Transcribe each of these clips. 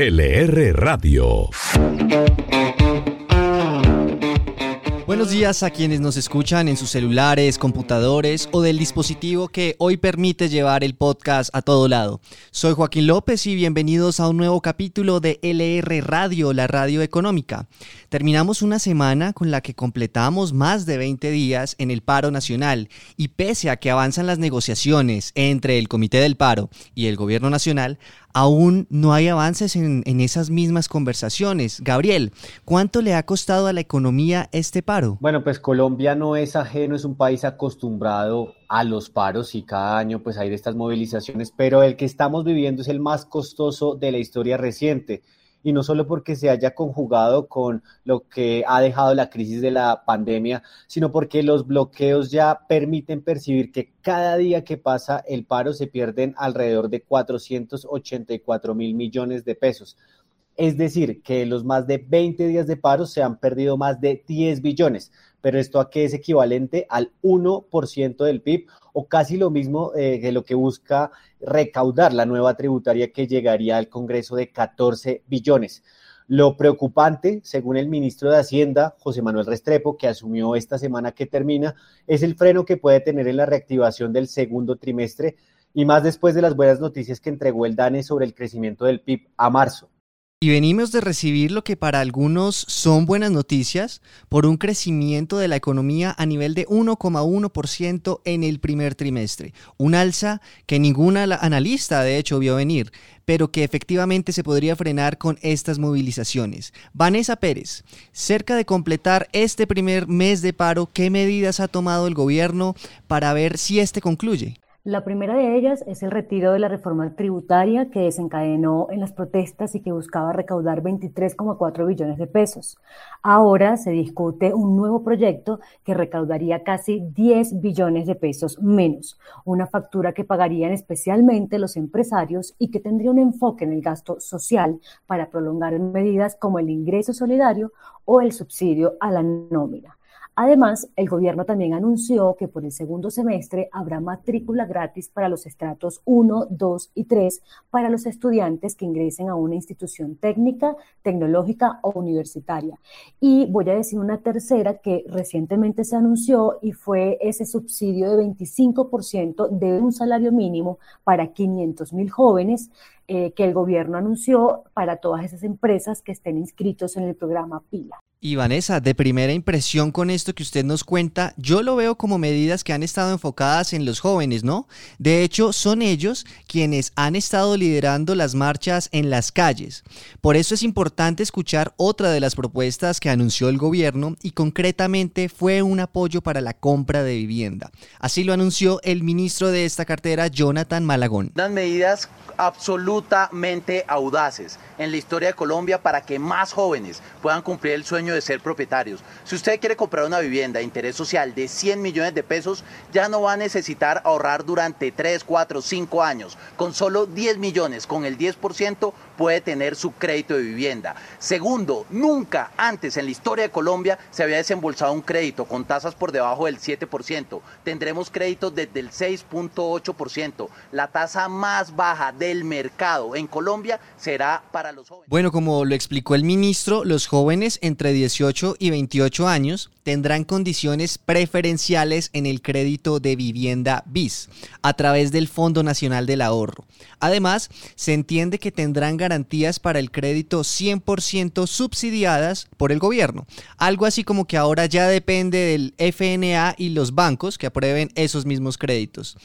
LR Radio. Buenos días a quienes nos escuchan en sus celulares, computadores o del dispositivo que hoy permite llevar el podcast a todo lado. Soy Joaquín López y bienvenidos a un nuevo capítulo de LR Radio, la radio económica. Terminamos una semana con la que completamos más de 20 días en el paro nacional y pese a que avanzan las negociaciones entre el Comité del Paro y el Gobierno Nacional, aún no hay avances en, esas mismas conversaciones. Gabriel, ¿cuánto le ha costado a la economía este paro? Bueno, pues Colombia no es ajeno, es un país acostumbrado a los paros y cada año pues hay de estas movilizaciones, pero el que estamos viviendo es el más costoso de la historia reciente y no solo porque se haya conjugado con lo que ha dejado la crisis de la pandemia, sino porque los bloqueos ya permiten percibir que cada día que pasa el paro se pierden alrededor de 484 mil millones de pesos. Es decir, que los más de 20 días de paro se han perdido más de 10 billones, pero esto a qué es equivalente al 1% del PIB o casi lo mismo eh, que lo que busca recaudar la nueva tributaria que llegaría al Congreso de 14 billones. Lo preocupante, según el ministro de Hacienda, José Manuel Restrepo, que asumió esta semana que termina, es el freno que puede tener en la reactivación del segundo trimestre y más después de las buenas noticias que entregó el DANE sobre el crecimiento del PIB a marzo. Y venimos de recibir lo que para algunos son buenas noticias por un crecimiento de la economía a nivel de 1,1% en el primer trimestre. Un alza que ninguna analista de hecho vio venir, pero que efectivamente se podría frenar con estas movilizaciones. Vanessa Pérez, cerca de completar este primer mes de paro, ¿qué medidas ha tomado el gobierno para ver si este concluye? La primera de ellas es el retiro de la reforma tributaria que desencadenó en las protestas y que buscaba recaudar 23,4 billones de pesos. Ahora se discute un nuevo proyecto que recaudaría casi 10 billones de pesos menos, una factura que pagarían especialmente los empresarios y que tendría un enfoque en el gasto social para prolongar medidas como el ingreso solidario o el subsidio a la nómina. Además, el gobierno también anunció que por el segundo semestre habrá matrícula gratis para los estratos 1, 2 y 3 para los estudiantes que ingresen a una institución técnica, tecnológica o universitaria. Y voy a decir una tercera que recientemente se anunció y fue ese subsidio de 25% de un salario mínimo para 500 mil jóvenes eh, que el gobierno anunció para todas esas empresas que estén inscritos en el programa PILA. Y Vanessa, de primera impresión con esto que usted nos cuenta, yo lo veo como medidas que han estado enfocadas en los jóvenes, ¿no? De hecho, son ellos quienes han estado liderando las marchas en las calles. Por eso es importante escuchar otra de las propuestas que anunció el gobierno y concretamente fue un apoyo para la compra de vivienda. Así lo anunció el ministro de esta cartera, Jonathan Malagón. Las medidas absolutamente audaces en la historia de Colombia para que más jóvenes puedan cumplir el sueño de ser propietarios. Si usted quiere comprar una vivienda de interés social de 100 millones de pesos, ya no va a necesitar ahorrar durante 3, 4, 5 años. Con solo 10 millones, con el 10%, puede tener su crédito de vivienda. Segundo, nunca antes en la historia de Colombia se había desembolsado un crédito con tasas por debajo del 7%. Tendremos créditos desde el 6.8%. La tasa más baja del mercado en Colombia será para los jóvenes. Bueno, como lo explicó el ministro, los jóvenes entre 18 y 28 años tendrán condiciones preferenciales en el crédito de vivienda BIS a través del Fondo Nacional del Ahorro. Además, se entiende que tendrán garantías para el crédito 100% subsidiadas por el gobierno. Algo así como que ahora ya depende del FNA y los bancos que aprueben esos mismos créditos.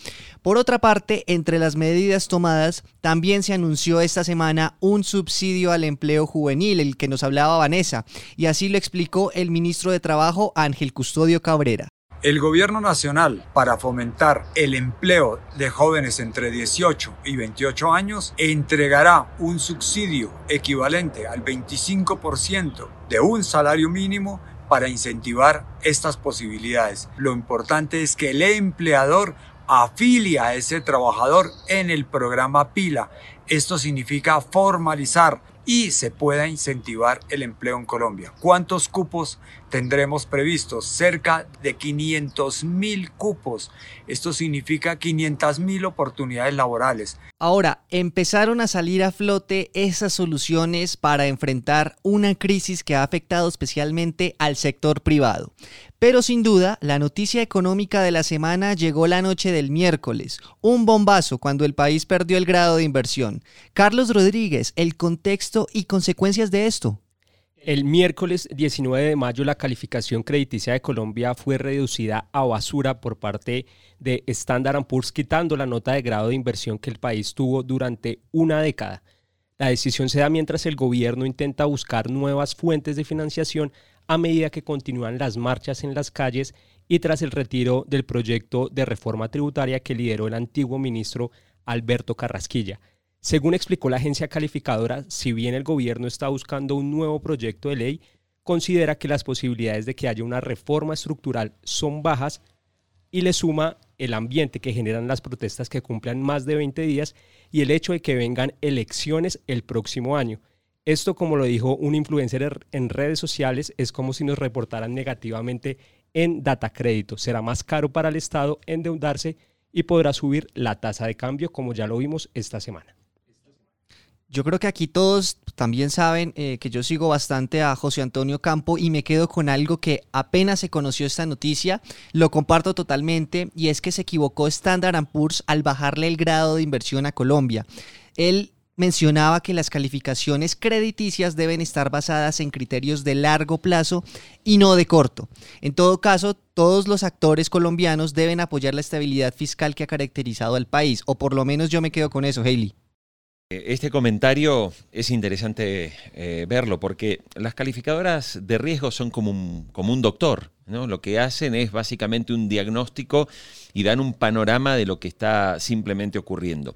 Por otra parte, entre las medidas tomadas, también se anunció esta semana un subsidio al empleo juvenil, el que nos hablaba Vanessa, y así lo explicó el ministro de Trabajo Ángel Custodio Cabrera. El gobierno nacional, para fomentar el empleo de jóvenes entre 18 y 28 años, entregará un subsidio equivalente al 25% de un salario mínimo para incentivar estas posibilidades. Lo importante es que el empleador afilia a ese trabajador en el programa PILA. Esto significa formalizar y se pueda incentivar el empleo en Colombia. ¿Cuántos cupos tendremos previstos cerca de 500 mil cupos. Esto significa 500 mil oportunidades laborales. Ahora, empezaron a salir a flote esas soluciones para enfrentar una crisis que ha afectado especialmente al sector privado. Pero sin duda, la noticia económica de la semana llegó la noche del miércoles, un bombazo cuando el país perdió el grado de inversión. Carlos Rodríguez, el contexto y consecuencias de esto. El miércoles 19 de mayo la calificación crediticia de Colombia fue reducida a basura por parte de Standard Poor's quitando la nota de grado de inversión que el país tuvo durante una década. La decisión se da mientras el gobierno intenta buscar nuevas fuentes de financiación a medida que continúan las marchas en las calles y tras el retiro del proyecto de reforma tributaria que lideró el antiguo ministro Alberto Carrasquilla. Según explicó la agencia calificadora, si bien el gobierno está buscando un nuevo proyecto de ley, considera que las posibilidades de que haya una reforma estructural son bajas y le suma el ambiente que generan las protestas que cumplan más de 20 días y el hecho de que vengan elecciones el próximo año. Esto, como lo dijo un influencer en redes sociales, es como si nos reportaran negativamente en data crédito. Será más caro para el Estado endeudarse y podrá subir la tasa de cambio, como ya lo vimos esta semana. Yo creo que aquí todos también saben eh, que yo sigo bastante a José Antonio Campo y me quedo con algo que apenas se conoció esta noticia, lo comparto totalmente y es que se equivocó Standard Poor's al bajarle el grado de inversión a Colombia. Él mencionaba que las calificaciones crediticias deben estar basadas en criterios de largo plazo y no de corto. En todo caso, todos los actores colombianos deben apoyar la estabilidad fiscal que ha caracterizado al país, o por lo menos yo me quedo con eso, Hailey. Este comentario es interesante eh, verlo porque las calificadoras de riesgo son como un, como un doctor. ¿no? Lo que hacen es básicamente un diagnóstico y dan un panorama de lo que está simplemente ocurriendo.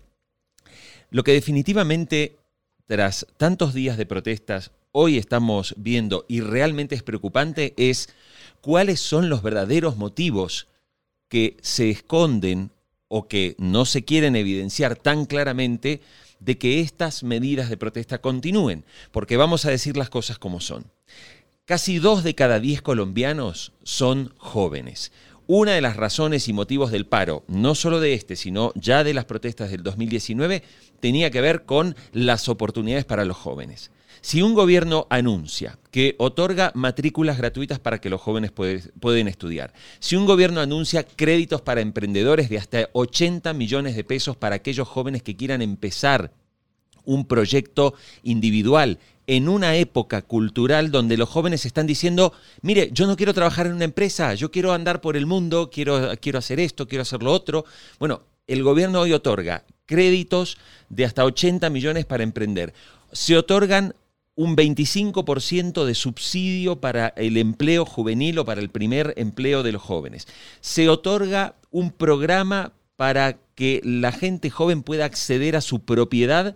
Lo que definitivamente, tras tantos días de protestas, hoy estamos viendo y realmente es preocupante es cuáles son los verdaderos motivos que se esconden o que no se quieren evidenciar tan claramente de que estas medidas de protesta continúen, porque vamos a decir las cosas como son. Casi dos de cada diez colombianos son jóvenes. Una de las razones y motivos del paro, no solo de este, sino ya de las protestas del 2019, tenía que ver con las oportunidades para los jóvenes. Si un gobierno anuncia que otorga matrículas gratuitas para que los jóvenes pueden estudiar, si un gobierno anuncia créditos para emprendedores de hasta 80 millones de pesos para aquellos jóvenes que quieran empezar un proyecto individual en una época cultural donde los jóvenes están diciendo, mire, yo no quiero trabajar en una empresa, yo quiero andar por el mundo, quiero, quiero hacer esto, quiero hacer lo otro. Bueno, el gobierno hoy otorga créditos de hasta 80 millones para emprender. Se otorgan un 25% de subsidio para el empleo juvenil o para el primer empleo de los jóvenes. Se otorga un programa para que la gente joven pueda acceder a su propiedad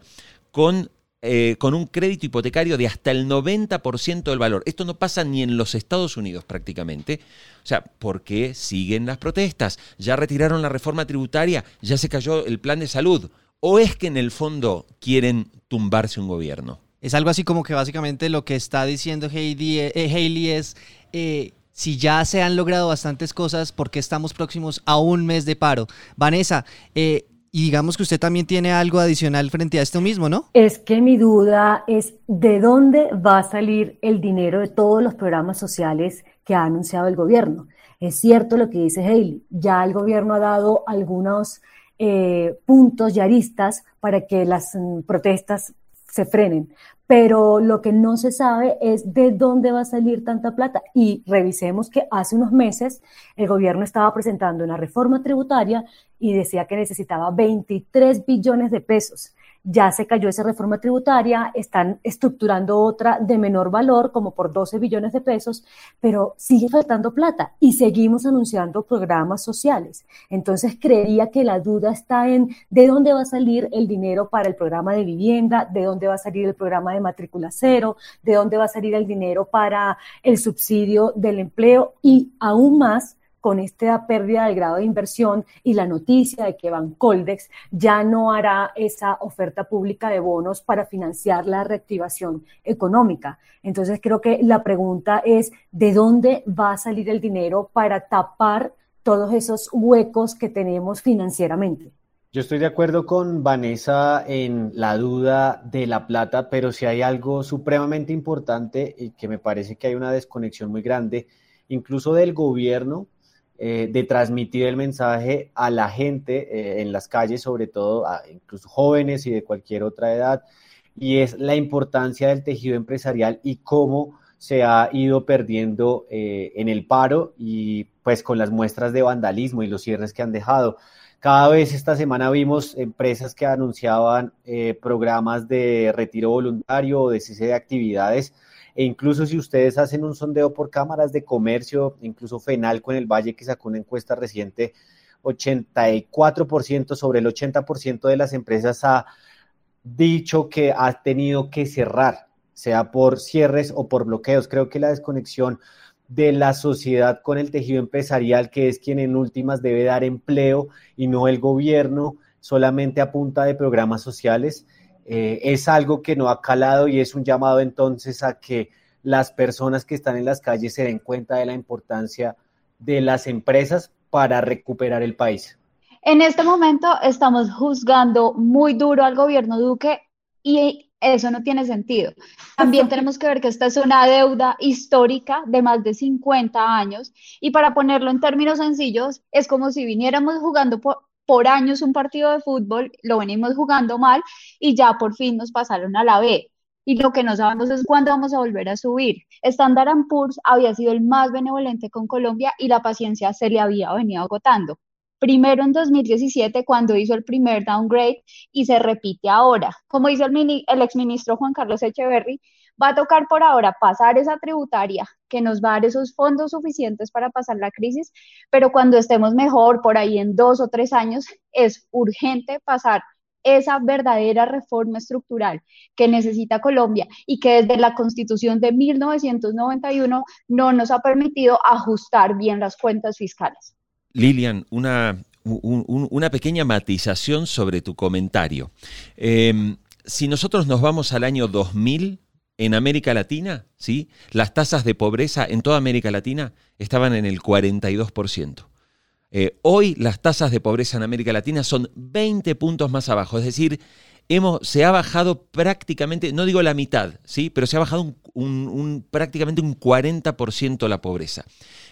con, eh, con un crédito hipotecario de hasta el 90% del valor. Esto no pasa ni en los Estados Unidos prácticamente. O sea, ¿por qué siguen las protestas? Ya retiraron la reforma tributaria, ya se cayó el plan de salud. ¿O es que en el fondo quieren tumbarse un gobierno? Es algo así como que básicamente lo que está diciendo Heidi, eh, Hailey es, eh, si ya se han logrado bastantes cosas, ¿por qué estamos próximos a un mes de paro? Vanessa, eh, y digamos que usted también tiene algo adicional frente a esto mismo, ¿no? Es que mi duda es de dónde va a salir el dinero de todos los programas sociales que ha anunciado el gobierno. Es cierto lo que dice Hailey, ya el gobierno ha dado algunos puntos y aristas para que las mm, protestas se frenen. Pero lo que no se sabe es de dónde va a salir tanta plata. Y revisemos que hace unos meses el gobierno estaba presentando una reforma tributaria y decía que necesitaba 23 billones de pesos ya se cayó esa reforma tributaria, están estructurando otra de menor valor, como por 12 billones de pesos, pero sigue faltando plata y seguimos anunciando programas sociales. Entonces, creería que la duda está en de dónde va a salir el dinero para el programa de vivienda, de dónde va a salir el programa de matrícula cero, de dónde va a salir el dinero para el subsidio del empleo y aún más con esta pérdida del grado de inversión y la noticia de que Bancoldex ya no hará esa oferta pública de bonos para financiar la reactivación económica. Entonces creo que la pregunta es, ¿de dónde va a salir el dinero para tapar todos esos huecos que tenemos financieramente? Yo estoy de acuerdo con Vanessa en la duda de la plata, pero si hay algo supremamente importante y que me parece que hay una desconexión muy grande, incluso del gobierno, eh, de transmitir el mensaje a la gente eh, en las calles, sobre todo a incluso jóvenes y de cualquier otra edad, y es la importancia del tejido empresarial y cómo se ha ido perdiendo eh, en el paro y pues con las muestras de vandalismo y los cierres que han dejado. Cada vez esta semana vimos empresas que anunciaban programas de retiro voluntario o de cese de actividades. E incluso si ustedes hacen un sondeo por cámaras de comercio, incluso FENALCO en el Valle que sacó una encuesta reciente, 84% sobre el 80% de las empresas ha dicho que ha tenido que cerrar, sea por cierres o por bloqueos. Creo que la desconexión de la sociedad con el tejido empresarial, que es quien en últimas debe dar empleo y no el gobierno solamente a de programas sociales, eh, es algo que no ha calado y es un llamado entonces a que las personas que están en las calles se den cuenta de la importancia de las empresas para recuperar el país. En este momento estamos juzgando muy duro al gobierno Duque y eso no tiene sentido. También tenemos que ver que esta es una deuda histórica de más de 50 años y para ponerlo en términos sencillos, es como si viniéramos jugando por, por años un partido de fútbol, lo venimos jugando mal y ya por fin nos pasaron a la B. Y lo que no sabemos es cuándo vamos a volver a subir. Standard Poor's había sido el más benevolente con Colombia y la paciencia se le había venido agotando. Primero en 2017 cuando hizo el primer downgrade y se repite ahora. Como dice el, el exministro Juan Carlos Echeverry, va a tocar por ahora pasar esa tributaria que nos va a dar esos fondos suficientes para pasar la crisis, pero cuando estemos mejor, por ahí en dos o tres años, es urgente pasar esa verdadera reforma estructural que necesita Colombia y que desde la constitución de 1991 no nos ha permitido ajustar bien las cuentas fiscales. Lilian, una, una pequeña matización sobre tu comentario. Em, si nosotros nos vamos al año 2000, en América Latina, ¿sí? las tasas de pobreza en toda América Latina estaban en el 42%. Eh, hoy las tasas de pobreza en América Latina son 20 puntos más abajo, es decir, hemos, se ha bajado prácticamente, no digo la mitad, ¿sí? pero se ha bajado un, prácticamente un 40% la pobreza.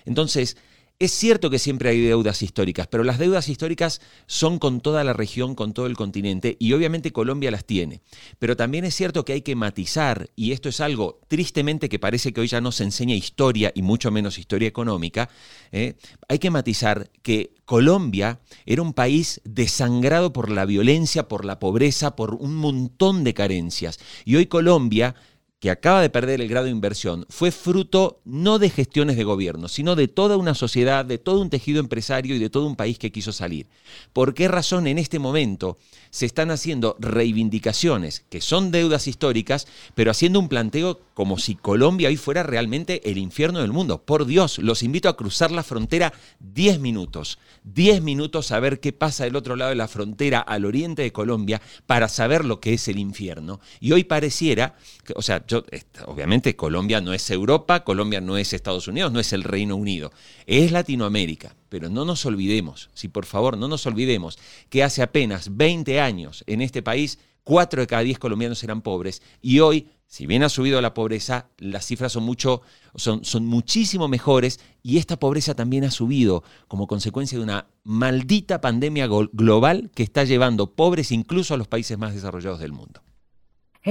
Entonces, es cierto que siempre hay deudas históricas, pero las deudas históricas son con toda la región, con todo el continente, y obviamente Colombia las tiene. Pero también es cierto que hay que matizar, y esto es algo tristemente que parece que hoy ya no se enseña historia y mucho menos historia económica, ¿eh? hay que matizar que Colombia era un país desangrado por la violencia, por la pobreza, por un montón de carencias. Y hoy Colombia que acaba de perder el grado de inversión fue fruto no de gestiones de gobierno, sino de toda una sociedad, de todo un tejido empresario y de todo un país que quiso salir. ¿Por qué razón en este momento se están haciendo reivindicaciones que son deudas históricas, pero haciendo un planteo como si Colombia hoy fuera realmente el infierno del mundo? Por Dios, los invito a cruzar la frontera 10 minutos, 10 minutos a ver qué pasa del otro lado de la frontera al oriente de Colombia para saber lo que es el infierno. Y hoy pareciera, o sea, obviamente Colombia no es Europa, Colombia no es Estados Unidos, no es el Reino Unido, es Latinoamérica. Pero no nos olvidemos, si por favor no nos olvidemos, que hace apenas 20 años en este país 4 de cada 10 colombianos eran pobres y hoy, si bien ha subido la pobreza, las cifras son, mucho, son, son muchísimo mejores y esta pobreza también ha subido como consecuencia de una maldita pandemia global que está llevando pobres incluso a los países más desarrollados del mundo.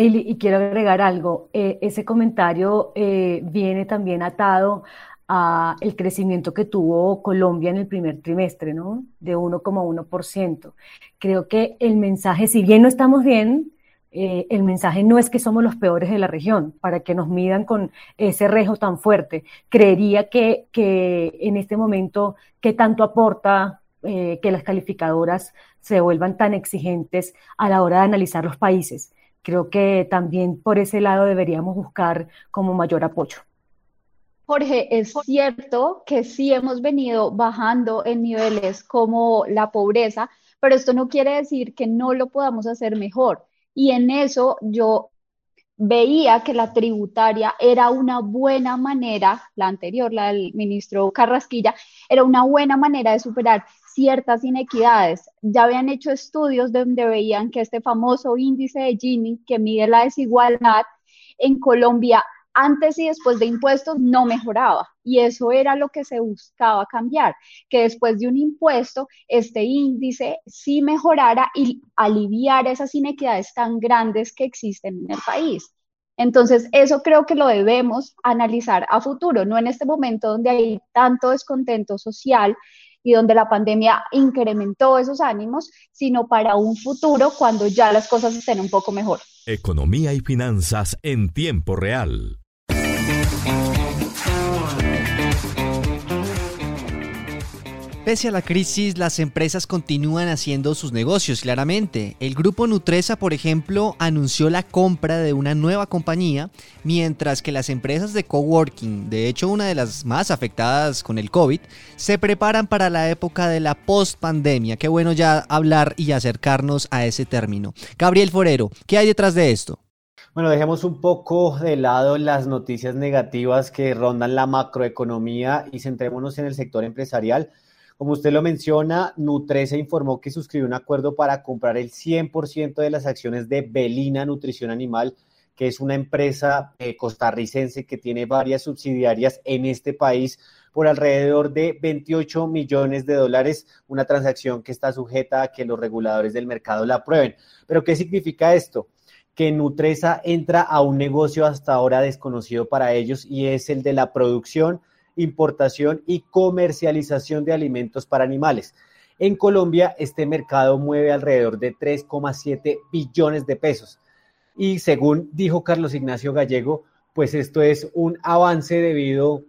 Y quiero agregar algo. Eh, ese comentario eh, viene también atado a el crecimiento que tuvo Colombia en el primer trimestre, ¿no? De 1,1%. Creo que el mensaje, si bien no estamos bien, eh, el mensaje no es que somos los peores de la región, para que nos midan con ese rejo tan fuerte. Creería que, que en este momento, ¿qué tanto aporta que las calificadoras se vuelvan tan exigentes a la hora de analizar los países? Creo que también por ese lado deberíamos buscar como mayor apoyo. Jorge, es cierto que sí hemos venido bajando en niveles como la pobreza, pero esto no quiere decir que no lo podamos hacer mejor. Y en eso yo veía que la tributaria era una buena manera, la anterior, la del ministro Carrasquilla, era una buena manera de superar ciertas inequidades. Ya habían hecho estudios donde veían que este famoso índice de Gini, que mide la desigualdad, en Colombia antes y después de impuestos no mejoraba. Y eso era lo que se buscaba cambiar, que después de un impuesto este índice sí mejorara y aliviar esas inequidades tan grandes que existen en el país. Entonces, eso creo que lo debemos analizar a futuro, no en este momento donde hay tanto descontento social y donde la pandemia incrementó esos ánimos, sino para un futuro cuando ya las cosas estén un poco mejor. Economía y finanzas en tiempo real. Pese a la crisis, las empresas continúan haciendo sus negocios, claramente. El grupo Nutresa, por ejemplo, anunció la compra de una nueva compañía, mientras que las empresas de coworking, de hecho una de las más afectadas con el COVID, se preparan para la época de la post-pandemia. Qué bueno ya hablar y acercarnos a ese término. Gabriel Forero, ¿qué hay detrás de esto? Bueno, dejemos un poco de lado las noticias negativas que rondan la macroeconomía y centrémonos en el sector empresarial. Como usted lo menciona, Nutresa informó que suscribió un acuerdo para comprar el 100% de las acciones de Belina Nutrición Animal, que es una empresa eh, costarricense que tiene varias subsidiarias en este país por alrededor de 28 millones de dólares, una transacción que está sujeta a que los reguladores del mercado la aprueben. Pero, ¿qué significa esto? que Nutresa entra a un negocio hasta ahora desconocido para ellos y es el de la producción, importación y comercialización de alimentos para animales. En Colombia, este mercado mueve alrededor de 3,7 billones de pesos. Y según dijo Carlos Ignacio Gallego, pues esto es un avance debido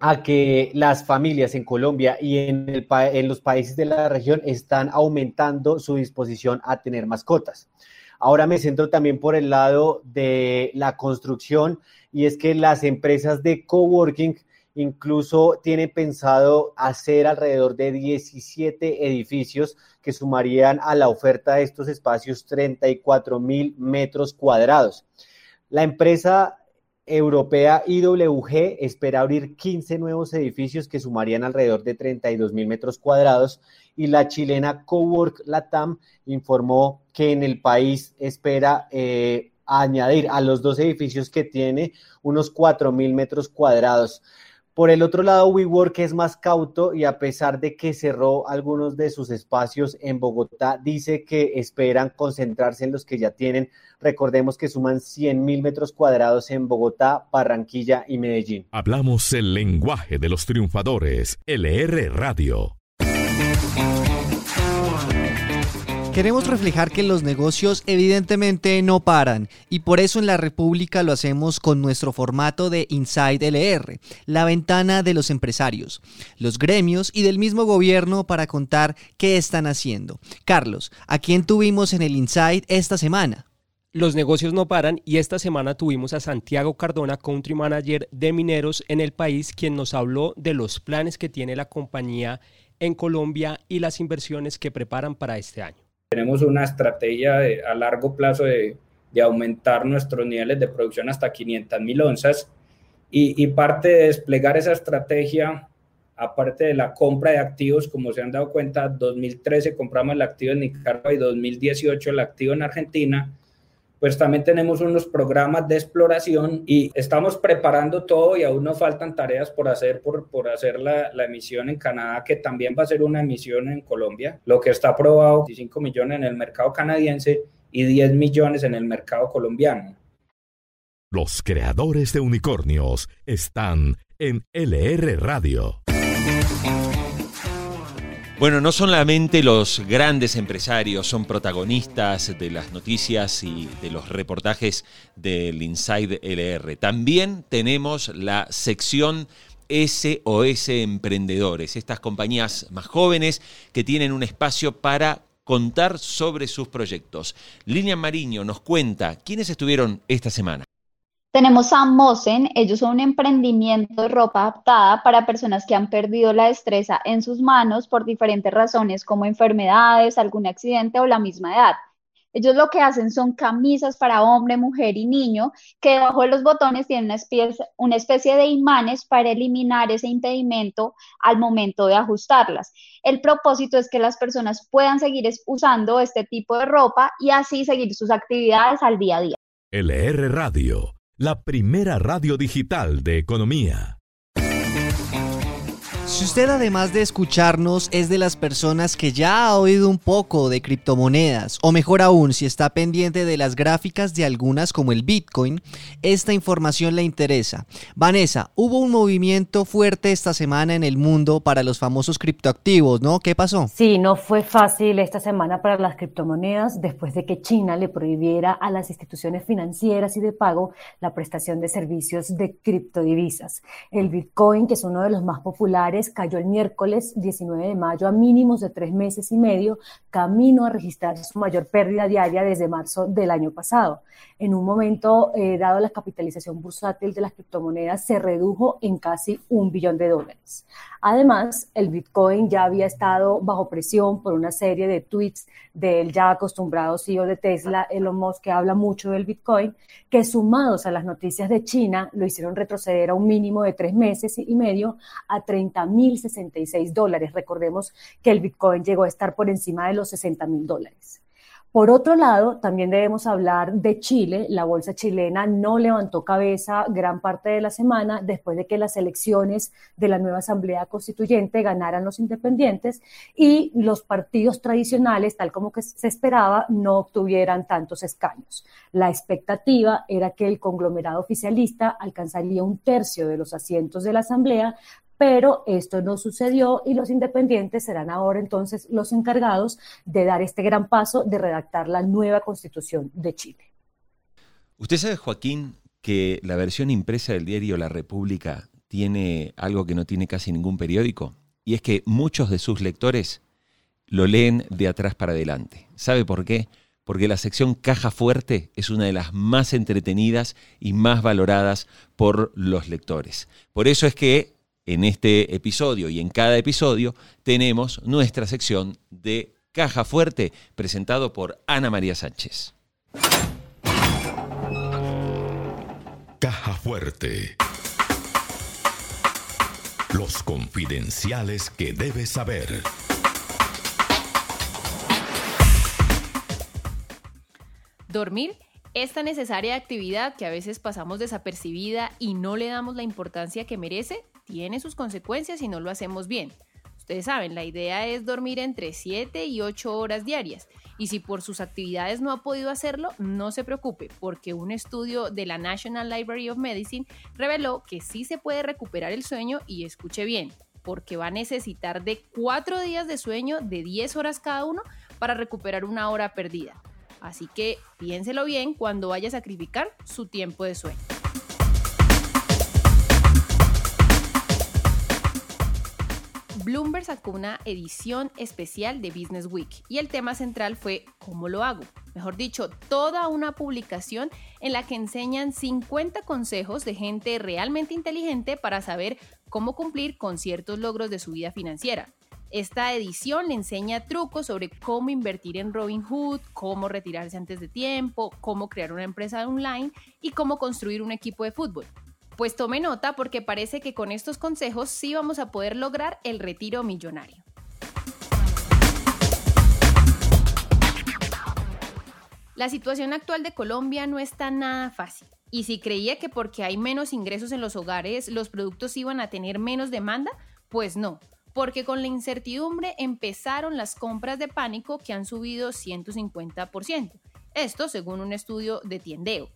a que las familias en Colombia y en, los países de la región están aumentando su disposición a tener mascotas. Ahora me centro también por el lado de la construcción y es que las empresas de coworking Incluso tiene pensado hacer alrededor de 17 edificios que sumarían a la oferta de estos espacios 34 mil metros cuadrados. La empresa europea IWG espera abrir 15 nuevos edificios que sumarían alrededor de 32 mil metros cuadrados y la chilena Cowork Latam informó que en el país espera eh, añadir a los dos edificios que tiene unos 4 mil metros cuadrados. Por el otro lado, WeWork es más cauto y a pesar de que cerró algunos de sus espacios en Bogotá, dice que esperan concentrarse en los que ya tienen. Recordemos que suman 100 mil metros cuadrados en Bogotá, Barranquilla y Medellín. Hablamos el lenguaje de los triunfadores. LR Radio. Queremos reflejar que los negocios evidentemente no paran y por eso en la República lo hacemos con nuestro formato de Inside LR, la ventana de los empresarios, los gremios y del mismo gobierno para contar qué están haciendo. Carlos, ¿a quién tuvimos en el Inside esta semana? Los negocios no paran y esta semana tuvimos a Santiago Cardona, Country Manager de Mineros en el país, quien nos habló de los planes que tiene la compañía en Colombia y las inversiones que preparan para este año. Tenemos una estrategia a largo plazo de, aumentar nuestros niveles de producción hasta 500 mil onzas. Y, parte de desplegar esa estrategia, aparte de la compra de activos, como se han dado cuenta, 2013 compramos el activo en Nicaragua y 2018 el activo en Argentina, pues también tenemos unos programas de exploración y estamos preparando todo y aún nos faltan tareas por hacer, por, por hacer la, la, emisión en Canadá, que también va a ser una emisión en Colombia, lo que está aprobado, 25 millones en el mercado canadiense y 10 millones en el mercado colombiano. Los creadores de unicornios están en LR Radio. Bueno, no solamente los grandes empresarios son protagonistas de las noticias y de los reportajes del Inside LR, también tenemos la sección SOS Emprendedores, estas compañías más jóvenes que tienen un espacio para contar sobre sus proyectos. Lilian Mariño nos cuenta quiénes estuvieron esta semana. Tenemos a Mosen, ellos son un emprendimiento de ropa adaptada para personas que han perdido la destreza en sus manos por diferentes razones como enfermedades, algún accidente o la misma edad. Ellos lo que hacen son camisas para hombre, mujer y niño, que debajo de los botones tienen una una especie de imanes para eliminar ese impedimento al momento de ajustarlas. El propósito es que las personas puedan seguir usando este tipo de ropa y así seguir sus actividades al día a día. LR Radio, la primera radio digital de economía. Si usted además de escucharnos es de las personas que ya ha oído un poco de criptomonedas, o mejor aún, si está pendiente de las gráficas de algunas como el Bitcoin, esta información le interesa. Vanessa, hubo un movimiento fuerte esta semana en el mundo para los famosos criptoactivos, ¿no? ¿Qué pasó? Sí, no fue fácil esta semana para las criptomonedas después de que China le prohibiera a las instituciones financieras y de pago la prestación de servicios de criptodivisas. El Bitcoin, que es uno de los más populares, cayó el miércoles 19 de mayo a mínimos de tres meses y medio, camino a registrar su mayor pérdida diaria desde marzo del año pasado. En un momento eh, dado la capitalización bursátil de las criptomonedas se redujo en casi un billón de dólares. Además, el Bitcoin ya había estado bajo presión por una serie de tweets del ya acostumbrado CEO de Tesla, Elon Musk, que habla mucho del Bitcoin, que sumados a las noticias de China lo hicieron retroceder a un mínimo de tres meses y medio a 30.066 dólares. Recordemos que el Bitcoin llegó a estar por encima de los 60 mil dólares. Por otro lado, también debemos hablar de Chile. La bolsa chilena no levantó cabeza gran parte de la semana después de que las elecciones de la nueva Asamblea Constituyente ganaran los independientes y los partidos tradicionales, tal como que se esperaba, no obtuvieran tantos escaños. La expectativa era que el conglomerado oficialista alcanzaría un tercio de los asientos de la Asamblea, pero esto no sucedió y los independientes serán ahora entonces los encargados de dar este gran paso de redactar la nueva constitución de Chile. Usted sabe, Joaquín, que la versión impresa del diario La República tiene algo que no tiene casi ningún periódico, y es que muchos de sus lectores lo leen de atrás para adelante. ¿Sabe por qué? Porque la sección Caja Fuerte es una de las más entretenidas y más valoradas por los lectores. Por eso es que en este episodio y en cada episodio tenemos nuestra sección de Caja Fuerte, presentado por Ana María Sánchez. Caja Fuerte. Los confidenciales que debes saber. Dormir esta necesaria actividad que a veces pasamos desapercibida y no le damos la importancia que merece tiene sus consecuencias si no lo hacemos bien. Ustedes saben, la idea es dormir entre 7 y 8 horas diarias. Y si por sus actividades no ha podido hacerlo, no se preocupe, porque un estudio de la National Library of Medicine reveló que sí se puede recuperar el sueño y escuche bien, porque va a necesitar de 4 días de sueño de 10 horas cada uno para recuperar una hora perdida. Así que piénselo bien cuando vaya a sacrificar su tiempo de sueño. Bloomberg sacó una edición especial de Business Week y el tema central fue ¿Cómo lo hago? Mejor dicho, toda una publicación en la que enseñan 50 consejos de gente realmente inteligente para saber cómo cumplir con ciertos logros de su vida financiera. Esta edición le enseña trucos sobre cómo invertir en Robinhood, cómo retirarse antes de tiempo, cómo crear una empresa online y cómo construir un equipo de fútbol. Pues tome nota porque parece que con estos consejos sí vamos a poder lograr el retiro millonario. La situación actual de Colombia no está nada fácil. Y si creía que porque hay menos ingresos en los hogares los productos iban a tener menos demanda, pues no, porque con la incertidumbre empezaron las compras de pánico que han subido 150%. Esto según un estudio de Tiendeo.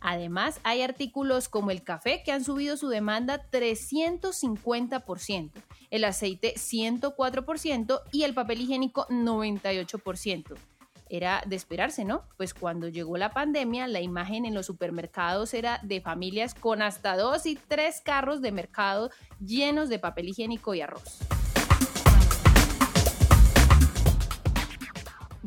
Además, hay artículos como el café que han subido su demanda 350%, el aceite 104% y el papel higiénico 98%. Era de esperarse, ¿no? Pues cuando llegó la pandemia, la imagen en los supermercados era de familias con hasta dos y tres carros de mercado llenos de papel higiénico y arroz.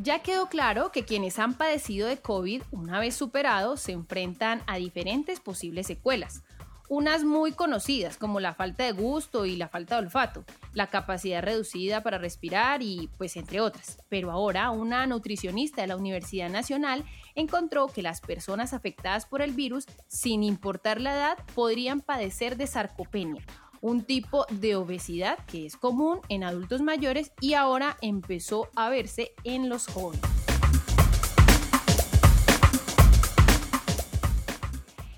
Ya quedó claro que quienes han padecido de COVID, una vez superado, se enfrentan a diferentes posibles secuelas. Unas muy conocidas como la falta de gusto y la falta de olfato, la capacidad reducida para respirar y pues entre otras. Pero ahora una nutricionista de la Universidad Nacional encontró que las personas afectadas por el virus, sin importar la edad, podrían padecer de sarcopenia, un tipo de obesidad que es común en adultos mayores y ahora empezó a verse en los jóvenes.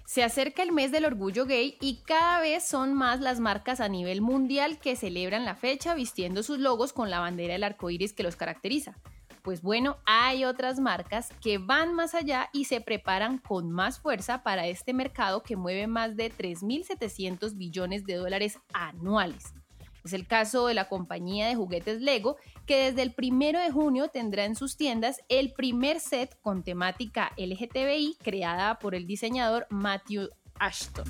Se acerca el mes del orgullo gay y cada vez son más las marcas a nivel mundial que celebran la fecha vistiendo sus logos con la bandera del arco iris que los caracteriza. Pues bueno, hay otras marcas que van más allá y se preparan con más fuerza para este mercado que mueve más de 3.700 billones de dólares anuales. Es el caso de la compañía de juguetes Lego, que desde el primero de junio tendrá en sus tiendas el primer set con temática LGTBI creada por el diseñador Matthew Ashton.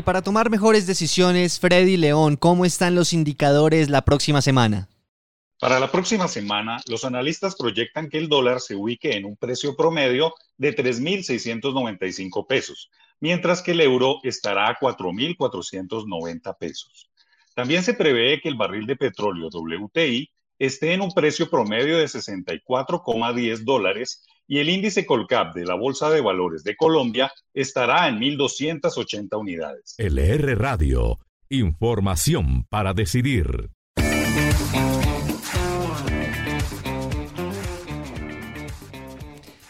Y para tomar mejores decisiones, Freddy León, ¿cómo están los indicadores la próxima semana? Para la próxima semana, los analistas proyectan que el dólar se ubique en un precio promedio de 3.695 pesos, mientras que el euro estará a 4.490 pesos. También se prevé que el barril de petróleo WTI esté en un precio promedio de 64,10 dólares y el índice Colcap de la Bolsa de Valores de Colombia estará en 1.280 unidades. LR Radio, información para decidir.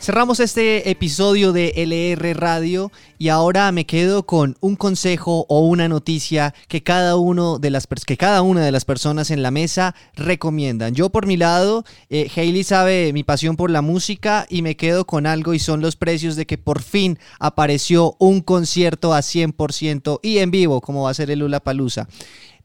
Cerramos este episodio de LR Radio y ahora me quedo con un consejo o una noticia que cada, uno de las, que cada una de las personas en la mesa recomiendan. Yo por mi lado, eh, sabe mi pasión por la música y me quedo con algo y son los precios de que por fin apareció un concierto a 100% y en vivo como va a ser el Lula Palusa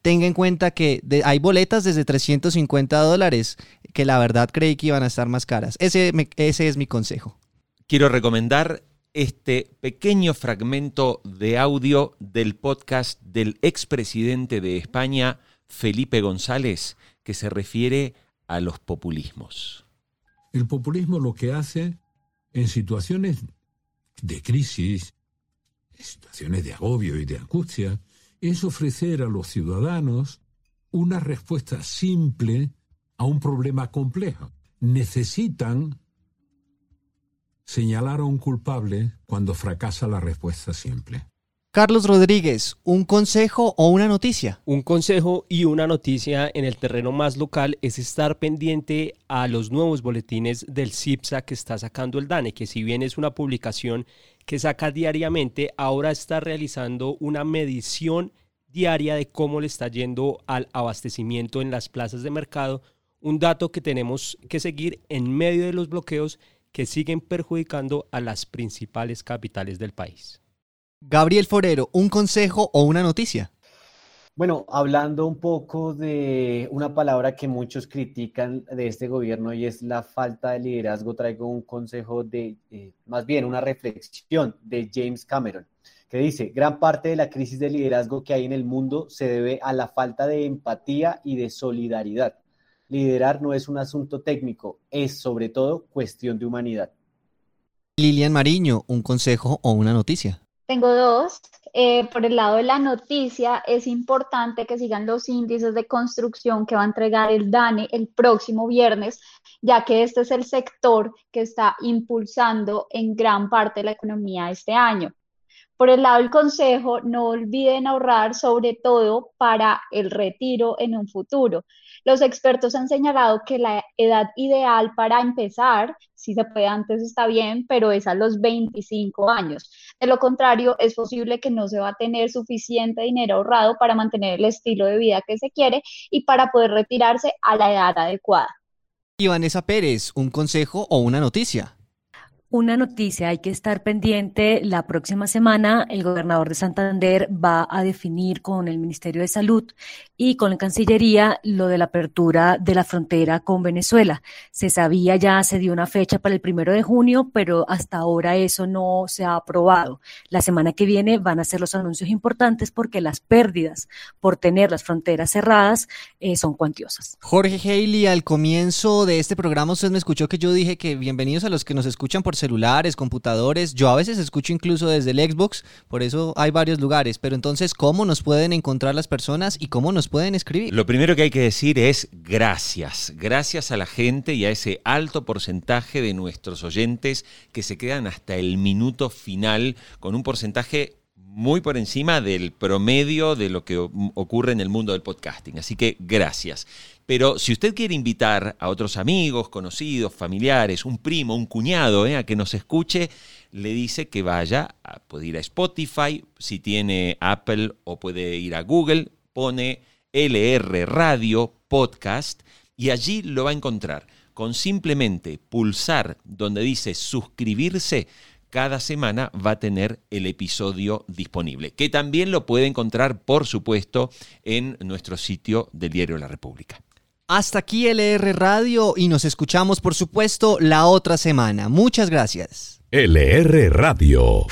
tenga en cuenta que hay boletas desde 350 dólares, que la verdad creí que iban a estar más caras. Ese, ese es mi consejo. Quiero recomendar este pequeño fragmento de audio del podcast del expresidente de España, Felipe González, que se refiere a los populismos. El populismo lo que hace en situaciones de crisis, en situaciones de agobio y de angustia, es ofrecer a los ciudadanos una respuesta simple a un problema complejo. Necesitan señalar a un culpable cuando fracasa la respuesta simple. Carlos Rodríguez, ¿un consejo o una noticia? Un consejo y una noticia en el terreno más local es estar pendiente a los nuevos boletines del CIPSA que está sacando el DANE, que si bien es una publicación que saca diariamente, ahora está realizando una medición diaria de cómo le está yendo al abastecimiento en las plazas de mercado, un dato que tenemos que seguir en medio de los bloqueos que siguen perjudicando a las principales capitales del país. Gabriel Forero, ¿un consejo o una noticia? Bueno, hablando un poco de una palabra que muchos critican de este gobierno y es la falta de liderazgo, traigo un consejo de, eh, más bien una reflexión de James Cameron, que dice, gran parte de la crisis de liderazgo que hay en el mundo se debe a la falta de empatía y de solidaridad. Liderar no es un asunto técnico, es sobre todo cuestión de humanidad. Lilian Mariño, un consejo o una noticia. Tengo dos. Eh, por el lado de la noticia, es importante que sigan los índices de construcción que va a entregar el DANE el próximo viernes, ya que este es el sector que está impulsando en gran parte la economía este año. Por el lado del consejo, no olviden ahorrar sobre todo para el retiro en un futuro. Los expertos han señalado que la edad ideal para empezar, si se puede antes está bien, pero es a los 25 años. De lo contrario, es posible que no se va a tener suficiente dinero ahorrado para mantener el estilo de vida que se quiere y para poder retirarse a la edad adecuada. Y Vanessa Pérez, un consejo o una noticia. Una noticia, hay que estar pendiente. La próxima semana el gobernador de Santander va a definir con el Ministerio de Salud y con la Cancillería lo de la apertura de la frontera con Venezuela. Se sabía ya, se dio una fecha para el primero de junio, pero hasta ahora eso no se ha aprobado. La semana que viene van a ser los anuncios importantes porque las pérdidas por tener las fronteras cerradas eh, son cuantiosas. Jorge Haley, al comienzo de este programa usted me escuchó que yo dije que bienvenidos a los que nos escuchan por celulares, computadores. Yo a veces escucho incluso desde el Xbox, por eso hay varios lugares. Pero entonces, ¿cómo nos pueden encontrar las personas y cómo nos pueden escribir? Lo primero que hay que decir es gracias. Gracias a la gente y a ese alto porcentaje de nuestros oyentes que se quedan hasta el minuto final con un porcentaje muy por encima del promedio de lo que ocurre en el mundo del podcasting. Así que gracias. Pero si usted quiere invitar a otros amigos, conocidos, familiares, un primo, un cuñado, eh, a que nos escuche, le dice que vaya, a, puede ir a Spotify, si tiene Apple o puede ir a Google, pone LR Radio Podcast y allí lo va a encontrar. Con simplemente pulsar donde dice suscribirse, cada semana va a tener el episodio disponible, que también lo puede encontrar, por supuesto, en nuestro sitio del diario La República. Hasta aquí LR Radio y nos escuchamos, por supuesto, la otra semana. Muchas gracias. LR Radio.